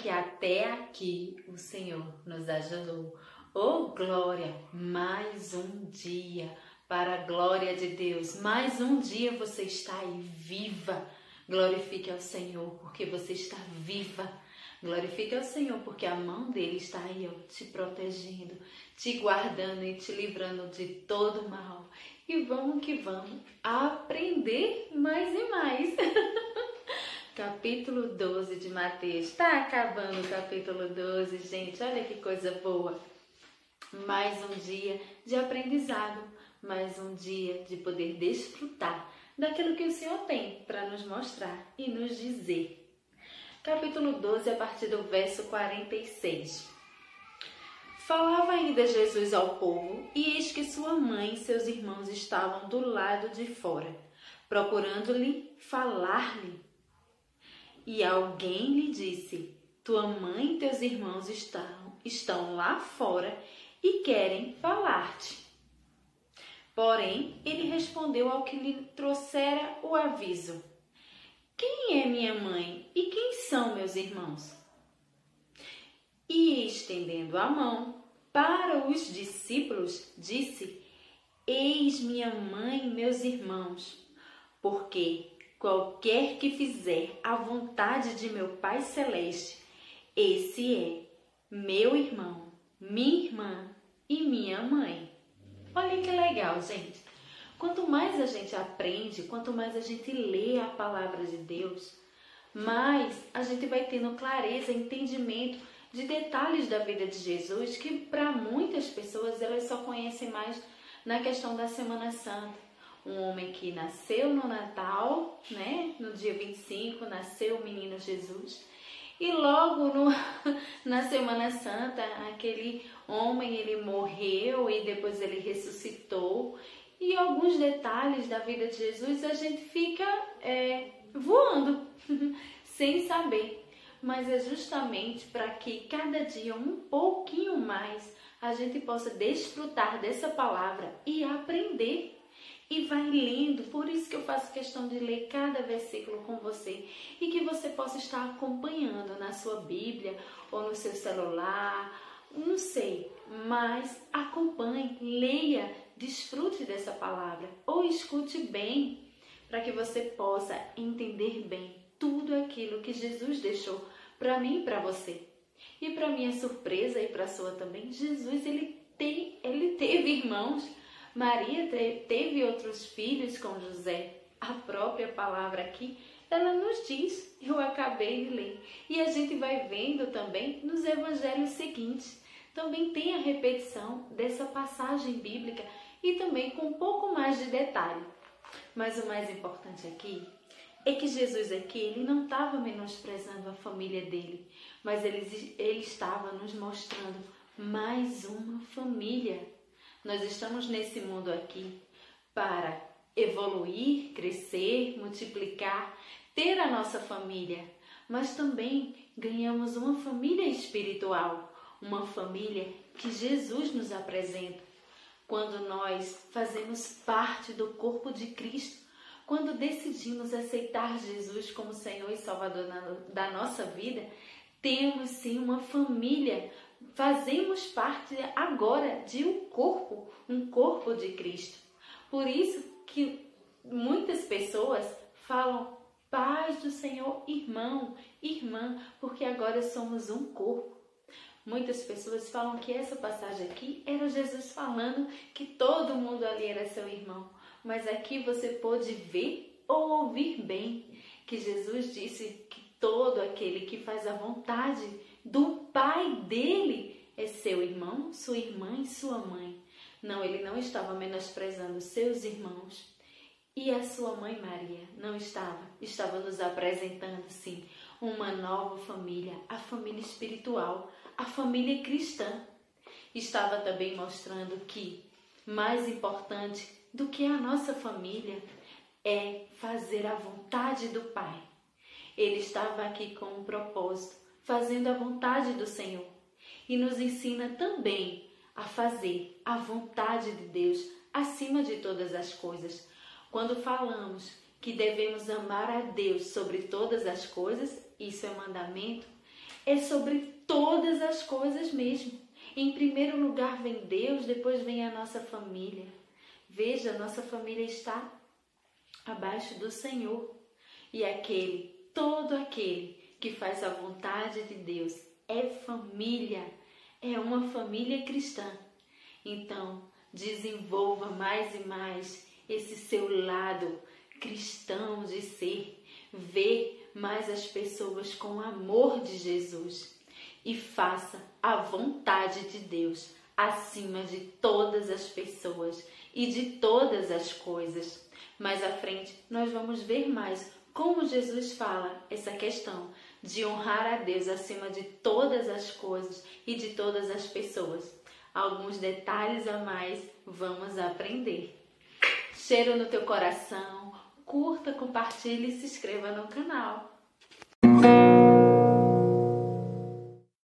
que até aqui o Senhor nos ajudou. Oh, glória! Mais um dia para a glória de Deus. Mais um dia você está aí viva. Glorifique ao Senhor porque você está viva. Glorifique ao Senhor porque a mão dele está aí ó, te protegendo, te guardando e te livrando de todo mal. E vamos que vamos aprender mais e mais. capítulo 12 de Mateus. Está acabando o capítulo 12, gente. Olha que coisa boa. Mais um dia de aprendizado, mais um dia de poder desfrutar daquilo que o Senhor tem para nos mostrar e nos dizer. Capítulo 12, a partir do verso 46. Falava ainda Jesus ao povo, e eis que sua mãe e seus irmãos estavam do lado de fora, procurando-lhe falar-lhe. E alguém lhe disse: Tua mãe e teus irmãos estão, estão lá fora e querem falar-te. Porém, ele respondeu ao que lhe trouxera o aviso: Quem é minha mãe e quem são meus irmãos? E estendendo a mão para os discípulos, disse: Eis minha mãe e meus irmãos, porque Qualquer que fizer a vontade de meu Pai Celeste, esse é meu irmão, minha irmã e minha mãe. Olha que legal, gente. Quanto mais a gente aprende, quanto mais a gente lê a palavra de Deus, mais a gente vai tendo clareza, entendimento de detalhes da vida de Jesus que para muitas pessoas elas só conhecem mais na questão da Semana Santa um homem que nasceu no Natal, né? No dia 25 nasceu o menino Jesus. E logo no, na Semana Santa, aquele homem ele morreu e depois ele ressuscitou. E alguns detalhes da vida de Jesus a gente fica é, voando, sem saber. Mas é justamente para que cada dia um pouquinho mais a gente possa desfrutar dessa palavra e aprender e vai lendo. Por isso que eu faço questão de ler cada versículo com você e que você possa estar acompanhando na sua Bíblia ou no seu celular, não sei, mas acompanhe, leia, desfrute dessa palavra ou escute bem para que você possa entender bem tudo aquilo que Jesus deixou para mim e para você. E para minha surpresa e para sua também, Jesus ele tem, ele teve irmãos Maria teve outros filhos com José. A própria palavra aqui, ela nos diz, eu acabei de ler. E a gente vai vendo também nos evangelhos seguintes. Também tem a repetição dessa passagem bíblica e também com um pouco mais de detalhe. Mas o mais importante aqui é que Jesus aqui ele não estava menosprezando a família dele, mas ele, ele estava nos mostrando mais uma família nós estamos nesse mundo aqui para evoluir, crescer, multiplicar, ter a nossa família, mas também ganhamos uma família espiritual, uma família que Jesus nos apresenta. Quando nós fazemos parte do corpo de Cristo, quando decidimos aceitar Jesus como Senhor e Salvador da nossa vida, temos sim uma família fazemos parte agora de um corpo, um corpo de Cristo. Por isso que muitas pessoas falam paz do Senhor, irmão, irmã, porque agora somos um corpo. Muitas pessoas falam que essa passagem aqui era Jesus falando que todo mundo ali era seu irmão, mas aqui você pode ver ou ouvir bem que Jesus disse que todo aquele que faz a vontade do pai dele é seu irmão, sua irmã e sua mãe. Não, ele não estava menosprezando seus irmãos. E a sua mãe Maria não estava, estava nos apresentando sim uma nova família, a família espiritual, a família cristã. Estava também mostrando que mais importante do que a nossa família é fazer a vontade do Pai. Ele estava aqui com um propósito fazendo a vontade do Senhor. E nos ensina também a fazer a vontade de Deus acima de todas as coisas. Quando falamos que devemos amar a Deus sobre todas as coisas, isso é mandamento, é sobre todas as coisas mesmo. Em primeiro lugar vem Deus, depois vem a nossa família. Veja, nossa família está abaixo do Senhor. E aquele, todo aquele que faz a vontade de Deus é família, é uma família cristã. Então, desenvolva mais e mais esse seu lado cristão de ser, ver mais as pessoas com o amor de Jesus e faça a vontade de Deus acima de todas as pessoas e de todas as coisas. Mais à frente, nós vamos ver mais como Jesus fala essa questão de honrar a Deus acima de todas as coisas e de todas as pessoas. Alguns detalhes a mais vamos aprender. Cheiro no teu coração, curta, compartilhe e se inscreva no canal.